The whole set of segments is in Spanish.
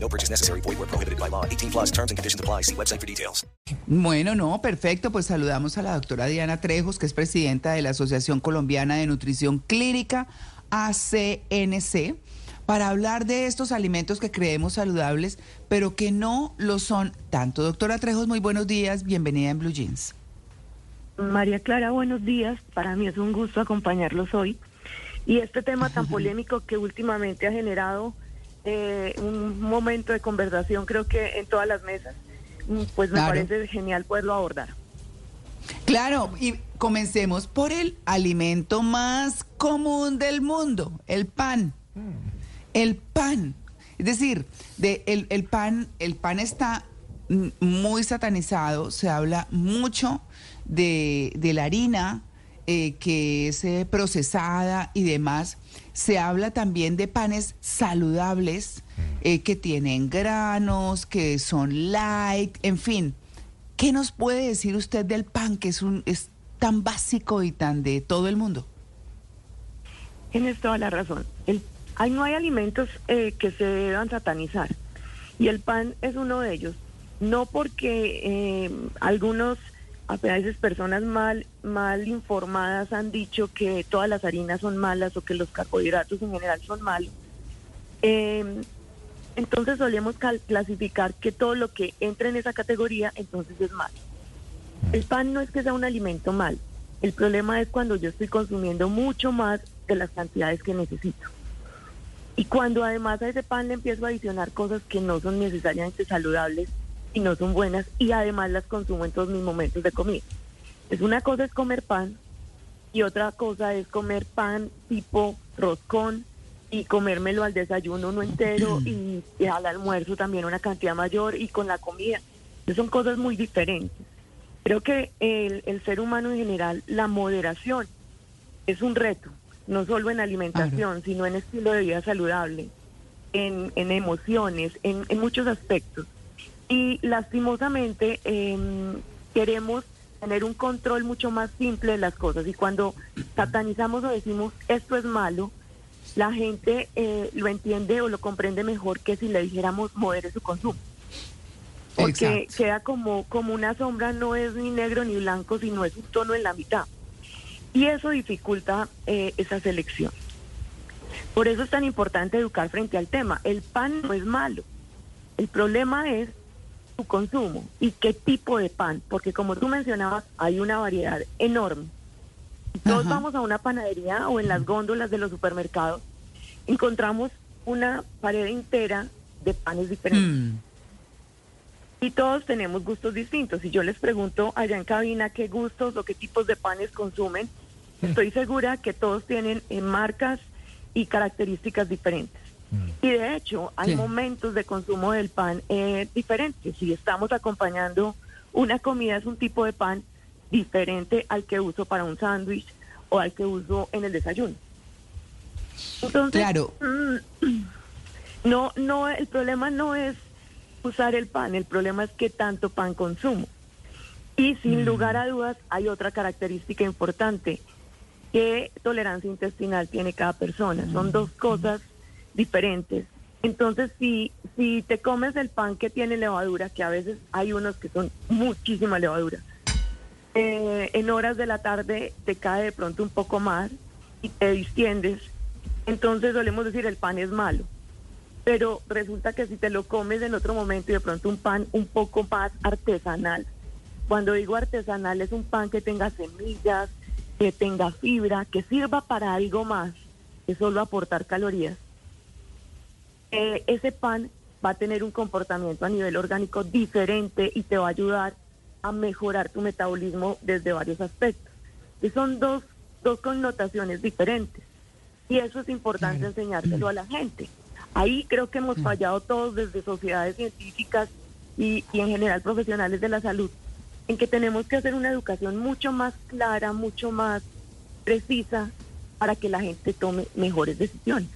No purchase necessary. Void where prohibited by law. 18 plus terms and conditions apply. See website for details. Bueno, no, perfecto. Pues saludamos a la doctora Diana Trejos, que es presidenta de la Asociación Colombiana de Nutrición Clínica, ACNC, para hablar de estos alimentos que creemos saludables, pero que no lo son tanto. Doctora Trejos, muy buenos días. Bienvenida en Blue Jeans. María Clara, buenos días. Para mí es un gusto acompañarlos hoy. Y este tema tan polémico que últimamente ha generado eh, un momento de conversación, creo que en todas las mesas, mm, pues me Claro. parece genial poderlo abordar. Claro, y comencemos por el alimento más común del mundo, el pan. El pan. Es decir, de el, el pan, el pan está muy satanizado, se habla mucho de, de la harina eh, que es eh, procesada y demás. Se habla también de panes saludables eh, que tienen granos, que son light, en fin. ¿Qué nos puede decir usted del pan que es, un, es tan básico y tan de todo el mundo? Tienes toda la razón. El, hay, no hay alimentos eh, que se deban satanizar. Y el pan es uno de ellos. No porque eh, algunos, a veces personas mal, mal informadas han dicho que todas las harinas son malas o que los carbohidratos en general son malos. Eh, entonces solemos clasificar que todo lo que entra en esa categoría entonces es malo. El pan no es que sea un alimento mal. El problema es cuando yo estoy consumiendo mucho más de las cantidades que necesito. Y cuando además a ese pan le empiezo a adicionar cosas que no son necesariamente saludables y no son buenas y además las consumo en todos mis momentos de comida. Es una cosa es comer pan y otra cosa es comer pan tipo roscón y comérmelo al desayuno uno entero y, y al almuerzo también una cantidad mayor y con la comida. Esas son cosas muy diferentes. Creo que el, el ser humano en general, la moderación es un reto, no solo en alimentación, sino en estilo de vida saludable, en, en emociones, en, en muchos aspectos. Y lastimosamente em, queremos tener un control mucho más simple de las cosas. Y cuando satanizamos o decimos esto es malo, la gente eh, lo entiende o lo comprende mejor que si le dijéramos modere su consumo. Porque Exacto. queda como, como una sombra, no es ni negro ni blanco, sino es un tono en la mitad. Y eso dificulta eh, esa selección. Por eso es tan importante educar frente al tema. El pan no es malo. El problema es su consumo y qué tipo de pan. Porque como tú mencionabas, hay una variedad enorme. Todos Ajá. vamos a una panadería o en las góndolas de los supermercados, encontramos una pared entera de panes diferentes. Mm, Y todos tenemos gustos distintos. Si yo les pregunto allá en cabina qué gustos o qué tipos de panes consumen, estoy segura que todos tienen eh, marcas y características diferentes. Y de hecho, hay Sí. momentos de consumo del pan eh, diferentes. Si estamos acompañando una comida, es un tipo de pan diferente al que uso para un sándwich o al que uso en el desayuno. Entonces, Claro. mm, no, no, el problema no es usar el pan, el problema es qué tanto pan consumo. Y sin lugar a dudas hay otra característica importante, qué tolerancia intestinal tiene cada persona. Son dos cosas diferentes. Entonces, si, si te comes el pan que tiene levadura, que a veces hay unos que son muchísima levadura, eh, en horas de la tarde te cae de pronto un poco más y te distiendes, entonces solemos decir el pan es malo. Pero resulta que si te lo comes en otro momento y de pronto un pan un poco más artesanal, cuando digo artesanal es un pan que tenga semillas, que tenga fibra, que sirva para algo más que solo aportar calorías, eh, ese pan va a tener un comportamiento a nivel orgánico diferente y te va a ayudar a mejorar tu metabolismo desde varios aspectos. Y son dos, dos connotaciones diferentes. Y eso es importante enseñárselo a la gente. Ahí creo que hemos fallado todos desde sociedades científicas y, y en general profesionales de la salud, en que tenemos que hacer una educación mucho más clara, mucho más precisa para que la gente tome mejores decisiones.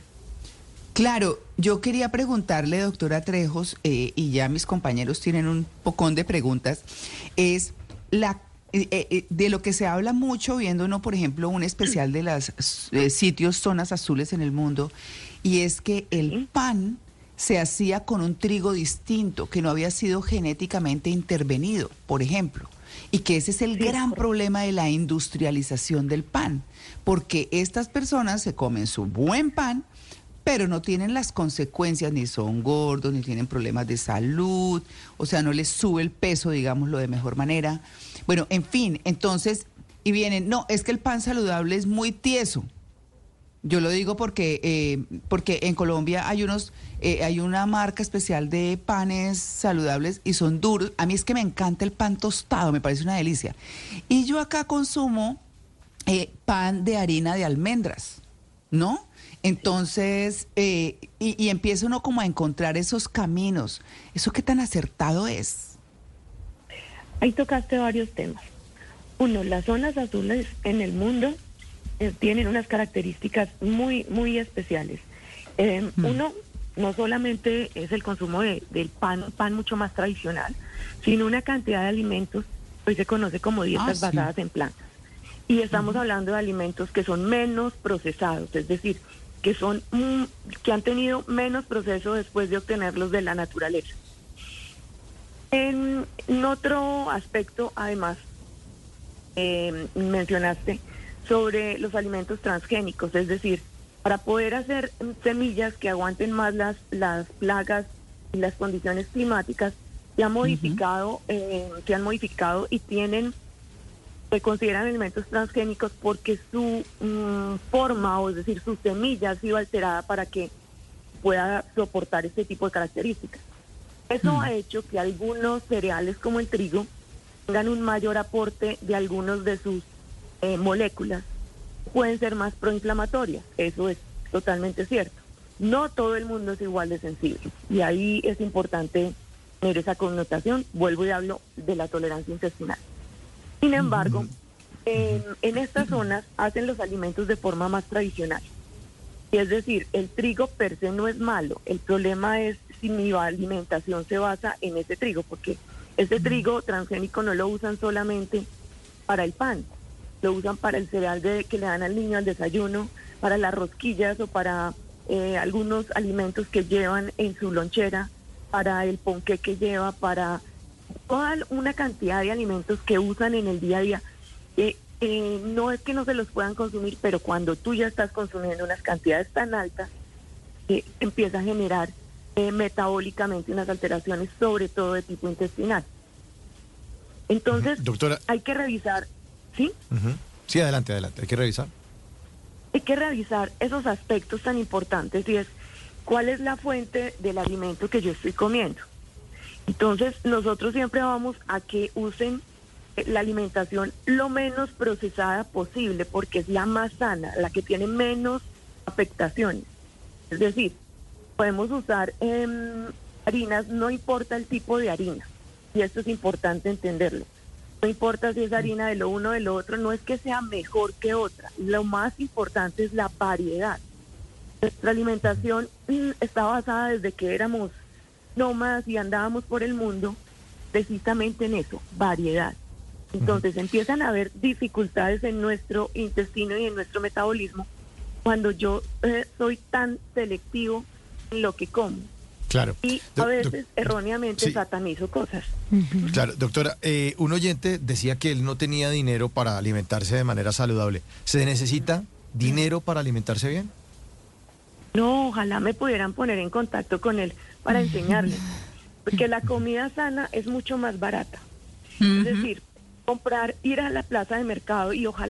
Claro, yo quería preguntarle, doctora Trejos, eh, y ya mis compañeros tienen un pocón de preguntas, es la eh, eh, de lo que se habla mucho viendo uno, por ejemplo, un especial de los sitios zonas azules en el mundo, y es que el pan se hacía con un trigo distinto, que no había sido genéticamente intervenido, por ejemplo, y que ese es el gran problema de la industrialización del pan, porque estas personas se comen su buen pan, pero no tienen las consecuencias, ni son gordos, ni tienen problemas de salud, o sea, no les sube el peso, digámoslo de mejor manera. Bueno, en fin, entonces, y vienen, no, es que el pan saludable es muy tieso. Yo lo digo porque, eh, porque en Colombia hay unos, eh, hay una marca especial de panes saludables y son duros. A mí es que me encanta el pan tostado, me parece una delicia. Y yo acá consumo eh, pan de harina de almendras, ¿no? Entonces, y, y empieza uno como a encontrar esos caminos. ¿Eso qué tan acertado es? Ahí tocaste varios temas. Uno, las zonas azules en el mundo eh, tienen unas características muy, muy especiales. Eh, uno, no solamente es el consumo de, del pan, pan mucho más tradicional, sino una cantidad de alimentos, hoy se conoce como dietas Ah, sí. basadas en plantas. Y estamos hablando de alimentos que son menos procesados, es decir, que son mm, que han tenido menos proceso después de obtenerlos de la naturaleza. En, en otro aspecto, además, eh, mencionaste sobre los alimentos transgénicos, es decir, para poder hacer semillas que aguanten más las, las plagas y las condiciones climáticas, se han modificado, eh, se han modificado y tienen, se consideran alimentos transgénicos porque su mm, forma, o es decir, su semilla ha sido alterada para que pueda soportar este tipo de características. Eso ha hecho que algunos cereales como el trigo tengan un mayor aporte de algunos de sus eh, moléculas. Pueden ser más proinflamatorias, eso es totalmente cierto. No todo el mundo es igual de sensible y ahí es importante tener esa connotación. Vuelvo y hablo de la tolerancia intestinal. Sin embargo, en, en estas zonas hacen los alimentos de forma más tradicional. Y es decir, el trigo per se no es malo. El problema es si mi alimentación se basa en ese trigo, porque ese trigo transgénico no lo usan solamente para el pan, lo usan para el cereal de, que le dan al niño al desayuno, para las rosquillas o para eh, algunos alimentos que llevan en su lonchera, para el ponqué que lleva, para toda una cantidad de alimentos que usan en el día a día. Eh, eh, no es que no se los puedan consumir, pero cuando tú ya estás consumiendo unas cantidades tan altas, eh, empieza a generar eh, metabólicamente unas alteraciones, sobre todo de tipo intestinal. Entonces, Doctora. hay que revisar, ¿sí? Sí, adelante, adelante. Hay que revisar. Hay que revisar esos aspectos tan importantes y es cuál es la fuente del alimento que yo estoy comiendo. Entonces, nosotros siempre vamos a que usen eh, la alimentación lo menos procesada posible porque es la más sana, la que tiene menos afectaciones. Es decir, podemos usar em, harinas, no importa el tipo de harina, y esto es importante entenderlo. No importa si es harina de lo uno o de lo otro, no es que sea mejor que otra. Lo más importante es la variedad. Nuestra alimentación mm, está basada desde que éramos nómadas y andábamos por el mundo precisamente en eso, variedad. Entonces empiezan a haber dificultades en nuestro intestino y en nuestro metabolismo cuando yo eh, soy tan selectivo en lo que como. Claro. Y a veces erróneamente sí. satanizo cosas. Claro, doctora, eh, un oyente decía que él no tenía dinero para alimentarse de manera saludable. ¿Se necesita dinero para alimentarse bien? No, ojalá me pudieran poner en contacto con él para enseñarle. Porque la comida sana es mucho más barata. Es decir, comprar, ir a la plaza de mercado y ojalá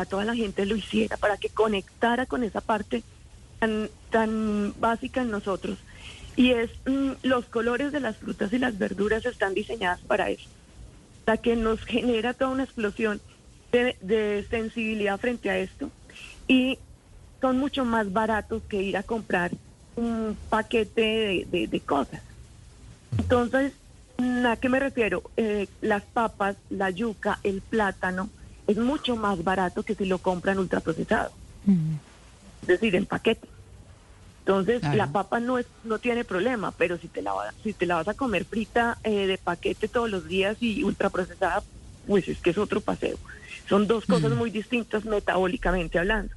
A toda la gente lo hiciera, para que conectara con esa parte tan, tan básica en nosotros. Y es, mm, los colores de las frutas y las verduras están diseñadas para eso, para que nos genera toda una explosión de, sensibilidad frente a esto. Y son mucho más baratos que ir a comprar un paquete de, cosas. Entonces, ¿a qué me refiero? Eh, las papas, la yuca, el plátano, es mucho más barato que si lo compran ultraprocesado. Es decir, en paquete. Entonces, Claro. la papa no es no tiene problema, pero si te la, va- si te la vas a comer frita eh, de paquete todos los días y ultraprocesada, pues es que es otro paseo. Son dos cosas muy distintas metabólicamente hablando.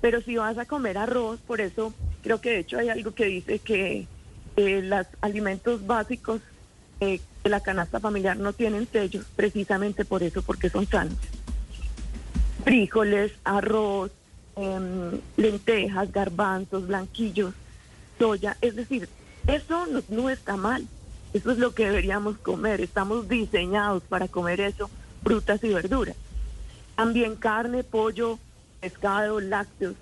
Pero si vas a comer arroz, por eso creo que de hecho hay algo que dice que eh, los alimentos básicos eh, de la canasta familiar no tienen sellos, precisamente por eso, porque son sanos. Frijoles, arroz, em, lentejas, garbanzos, blanquillos, soya, es decir, eso no, está mal. Eso es lo que deberíamos comer. Estamos diseñados para comer eso, frutas y verduras. También carne, pollo, pescado, lácteos.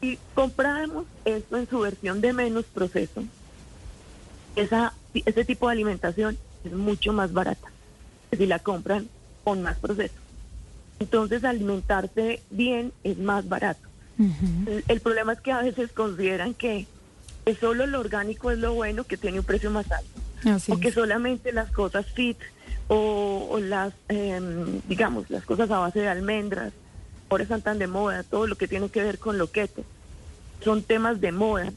Si compráramos esto en su versión de menos proceso, ese tipo de alimentación es mucho más barata si la compran con más proceso. Entonces alimentarse bien es más barato. el, el problema es que a veces consideran que, solo lo orgánico es lo bueno, que tiene un precio más alto. Así o que es. solamente las cosas fit o, o las, em, digamos, las cosas a base de almendras, ahora están tan de moda, todo lo que tiene que ver con lo keto, son temas de moda.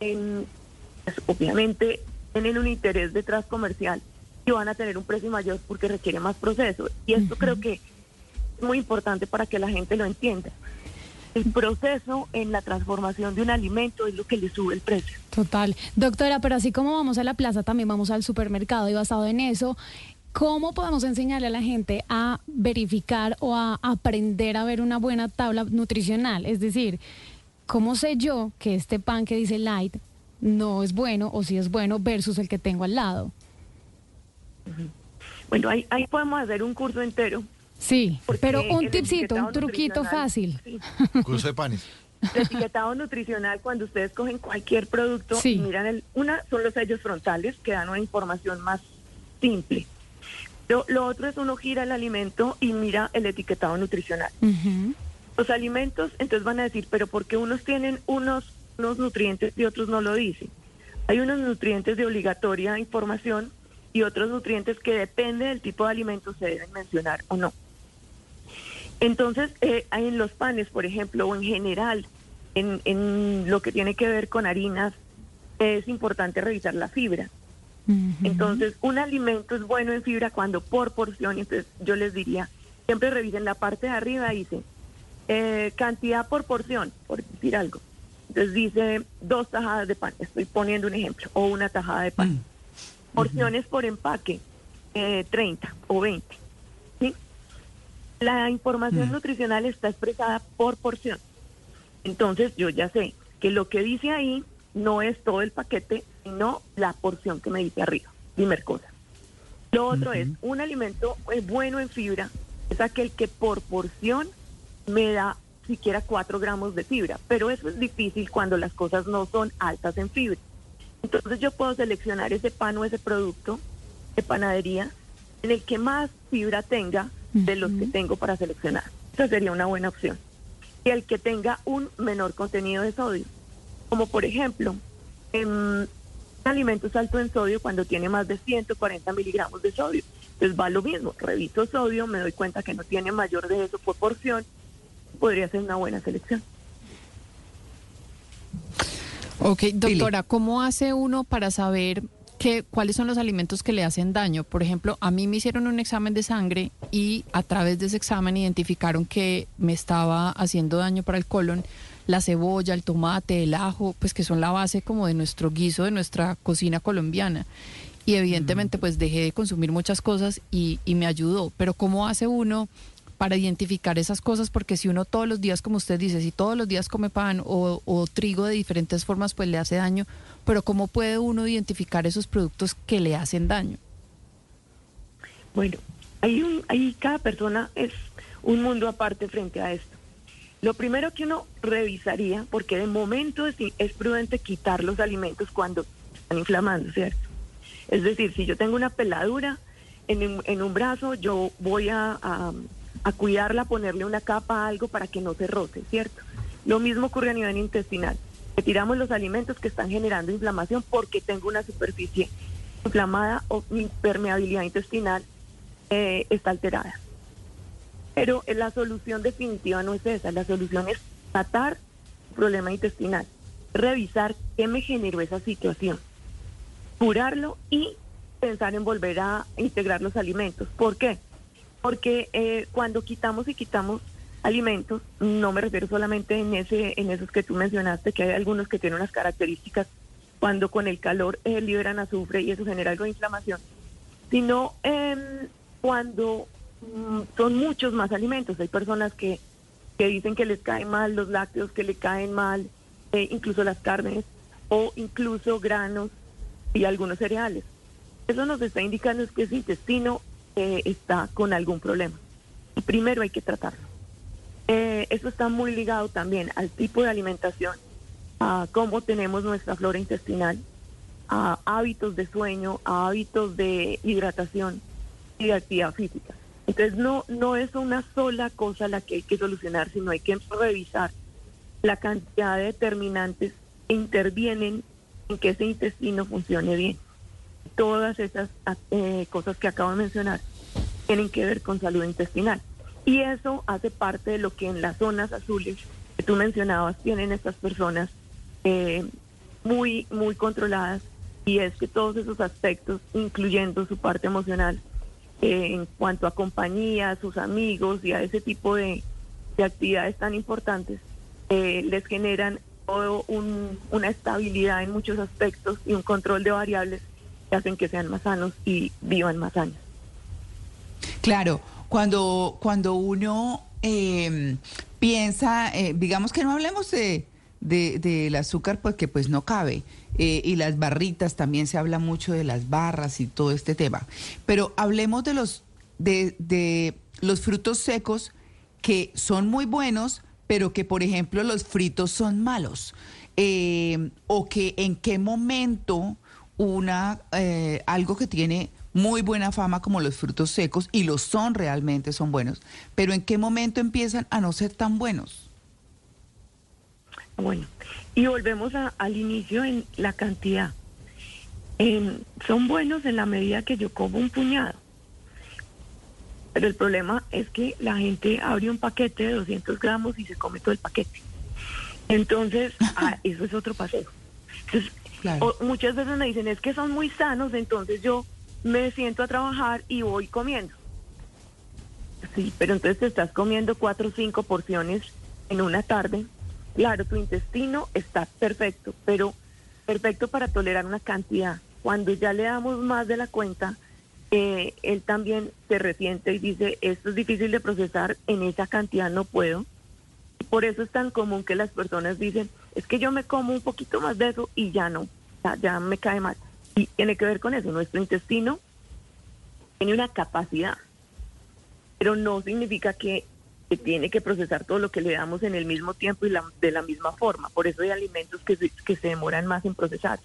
En- pues, obviamente tienen un interés detrás comercial y van a tener un precio mayor porque requiere más proceso. Y esto creo que muy importante para que la gente lo entienda. El proceso en la transformación de un alimento es lo que le sube el precio. Total. Doctora, pero así como vamos a la plaza, también vamos al supermercado y basado en eso, ¿cómo podemos enseñarle a la gente a verificar o a aprender a ver una buena tabla nutricional? Es decir, ¿cómo sé yo que este pan que dice light no es bueno o si es bueno versus el que tengo al lado? Bueno, ahí, ahí podemos hacer un curso entero. Sí, porque pero un tipcito, un truquito fácil. sí. Curso de panes. El etiquetado nutricional, cuando ustedes cogen cualquier producto Sí. y miran el, una son los sellos frontales que dan una información más simple. Lo, lo otro es uno gira el alimento y mira el etiquetado nutricional. Los alimentos, entonces van a decir, pero ¿por qué unos tienen unos, unos nutrientes y otros no lo dicen? Hay unos nutrientes de obligatoria información y otros nutrientes que depende del tipo de alimento se deben mencionar o no. Entonces, eh, en los panes, por ejemplo, o en general, en, en lo que tiene que ver con harinas, es importante revisar la fibra. Entonces, un alimento es bueno en fibra cuando por porción, entonces yo les diría, siempre revisen la parte de arriba, dice eh, cantidad por porción, por decir algo. Entonces dice dos tajadas de pan, estoy poniendo un ejemplo, o una tajada de pan. Porciones por empaque, eh, 30 o 20. La información nutricional está expresada por porción. Entonces yo ya sé que lo que dice ahí no es todo el paquete, sino la porción que me dice arriba. Primer cosa. Lo otro es, un alimento eh, bueno en fibra es aquel que por porción me da siquiera 4 gramos de fibra, pero eso es difícil cuando las cosas no son altas en fibra. Entonces yo puedo seleccionar ese pan o ese producto de panadería en el que más fibra tenga de los que tengo para seleccionar. Esa sería una buena opción. Y el que tenga un menor contenido de sodio. Como por ejemplo, em, un alimento es alto en sodio cuando tiene más de 140 miligramos de sodio. Entonces va lo mismo, reviso sodio, me doy cuenta que no tiene mayor de eso por porción, podría ser una buena selección. Ok, doctora, ¿cómo hace uno para saber que, cuáles son los alimentos que le hacen daño. Por ejemplo, a mí me hicieron un examen de sangre y a través de ese examen identificaron que me estaba haciendo daño para el colon la cebolla, el tomate, el ajo, pues que son la base como de nuestro guiso, de nuestra cocina colombiana. Y evidentemente pues dejé de consumir muchas cosas y, y me ayudó. Pero ¿cómo hace uno para identificar esas cosas, porque si uno todos los días, como usted dice, si todos los días come pan o, trigo de diferentes formas, pues le hace daño, pero ¿cómo puede uno identificar esos productos que le hacen daño? Bueno, hay un, hay, cada persona es un mundo aparte frente a esto. Lo primero que uno revisaría, porque de momento es, prudente quitar los alimentos cuando están inflamando, ¿cierto? Es decir, si yo tengo una peladura en, en un brazo, yo voy a- a cuidarla, ponerle una capa, algo para que no se roce, ¿cierto? Lo mismo ocurre a nivel intestinal. Retiramos los alimentos que están generando inflamación porque tengo una superficie inflamada o mi permeabilidad intestinal eh, está alterada. Pero la solución definitiva no es esa, la solución es tratar el problema intestinal, revisar qué me generó esa situación, curarlo y pensar en volver a integrar los alimentos. ¿Por qué? Porque eh, cuando quitamos y quitamos alimentos, no me refiero solamente en ese, en esos que tú mencionaste, que hay algunos que tienen unas características cuando con el calor eh, liberan azufre y eso genera algo de inflamación, sino em, cuando mm, son muchos más alimentos. Hay personas que, que dicen que les caen mal los lácteos, que le caen mal eh, incluso las carnes o incluso granos y algunos cereales. Eso nos está indicando es que ese intestino eh, está con algún problema. Y primero hay que tratarlo. Eh, eso está muy ligado también al tipo de alimentación, a cómo tenemos nuestra flora intestinal, a hábitos de sueño, a hábitos de hidratación y de actividad física. Entonces no, no es una sola cosa la que hay que solucionar, sino hay que revisar la cantidad de determinantes que intervienen en que ese intestino funcione bien. Todas esas eh, cosas que acabo de mencionar tienen que ver con salud intestinal. Y eso hace parte de lo que en las zonas azules que tú mencionabas tienen estas personas eh, muy, muy controladas. Y es que todos esos aspectos, incluyendo su parte emocional, eh, en cuanto a compañía, a sus amigos y a ese tipo de, de actividades tan importantes, eh, les generan todo un- una estabilidad en muchos aspectos y un control de variables hacen que sean más sanos y vivan más años. Claro, cuando, cuando uno eh, piensa, eh, digamos que no hablemos de, de- del azúcar porque pues no cabe, eh, y las barritas, también se habla mucho de las barras y todo este tema, pero hablemos de los, de, de los frutos secos que son muy buenos, pero que por ejemplo los fritos son malos, Eh, o que en qué momento una eh, algo que tiene muy buena fama como los frutos secos y lo son realmente son buenos, pero en qué momento empiezan a no ser tan buenos. Bueno, y volvemos a- al inicio en la cantidad. Son buenos en la medida que yo como un puñado. Pero el problema es que la gente abre un paquete de 200 gramos y se come todo el paquete. Entonces, ah, eso es otro paseo. Entonces, muchas veces me dicen, es que son muy sanos, entonces yo me siento a trabajar y voy comiendo. Sí, pero entonces te estás comiendo cuatro o cinco porciones en una tarde. Claro, tu intestino está perfecto, pero perfecto para tolerar una cantidad. Cuando ya le damos más de la cuenta, eh, él también se resiente y dice, esto es difícil de procesar, en esa cantidad no puedo. Por eso es tan común que las personas dicen, es que yo me como un poquito más de eso y ya no, ya, ya me cae mal. Y tiene que ver con eso, nuestro intestino tiene una capacidad, pero no significa que, que tiene que procesar todo lo que le damos en el mismo tiempo y la- de la misma forma. Por eso hay alimentos que se, que se demoran más en procesarse.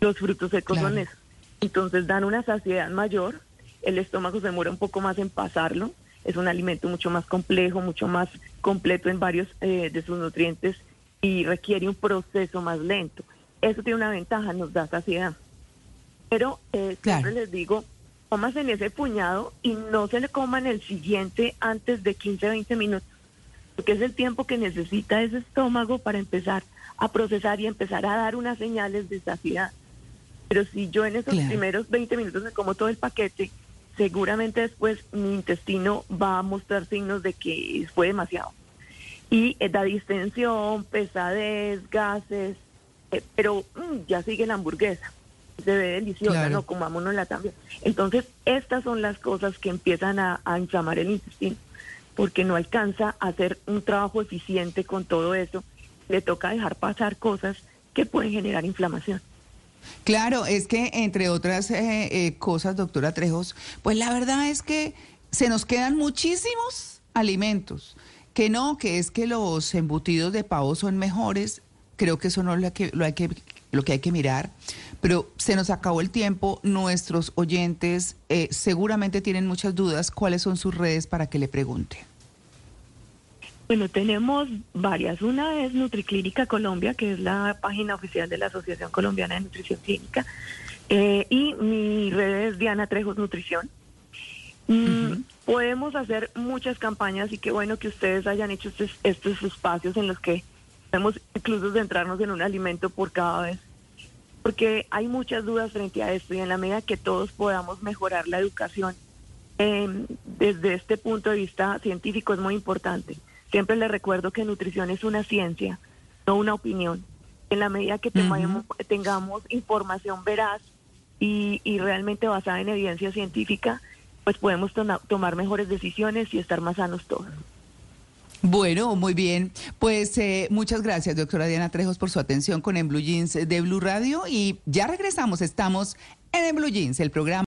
Los frutos secos son eso. Entonces dan una saciedad mayor, el estómago se demora un poco más en pasarlo, es un alimento mucho más complejo, mucho más completo en varios eh, de sus nutrientes y requiere un proceso más lento. Eso tiene una ventaja, nos da saciedad. Pero eh, siempre les digo, comas en ese puñado y no se le coman el siguiente antes de 15, 20 minutos, porque es el tiempo que necesita ese estómago para empezar a procesar y empezar a dar unas señales de saciedad. Pero si yo en esos Claro. primeros 20 minutos me como todo el paquete, seguramente después mi intestino va a mostrar signos de que fue demasiado. Y eh, da distensión, pesadez, gases, eh, pero mm, ya sigue la hamburguesa. Se ve deliciosa, Claro. no comámonosla también. Entonces, estas son las cosas que empiezan a, a inflamar el intestino, porque no alcanza a hacer un trabajo eficiente con todo eso. Le toca dejar pasar cosas que pueden generar inflamación. Claro, es que entre otras eh, eh, cosas, doctora Trejos, pues la verdad es que se nos quedan muchísimos alimentos. Que no, que es que los embutidos de pavo son mejores. Creo que eso no es lo que, lo hay que, lo que hay que mirar. Pero se nos acabó el tiempo. Nuestros oyentes eh, seguramente tienen muchas dudas. ¿Cuáles son sus redes para que le pregunten? Bueno, tenemos varias. Una es Nutriclínica Colombia, que es la página oficial de la Asociación Colombiana de Nutrición Clínica. Eh, y mi red es Diana Trejos Nutrición. Mm, Podemos hacer muchas campañas y qué bueno que ustedes hayan hecho estos, estos espacios en los que podemos incluso centrarnos en un alimento por cada vez. Porque hay muchas dudas frente a esto y en la medida que todos podamos mejorar la educación eh, desde este punto de vista científico es muy importante. Siempre les recuerdo que nutrición es una ciencia, no una opinión. En la medida que tengamos, tengamos información veraz y, y realmente basada en evidencia científica, pues podemos tomar mejores decisiones y estar más sanos todos. Bueno, muy bien. Pues eh, muchas gracias, doctora Diana Trejos, por su atención con En Blue Jeans de Blue Radio. Y ya regresamos, estamos en En Blue Jeans, el programa.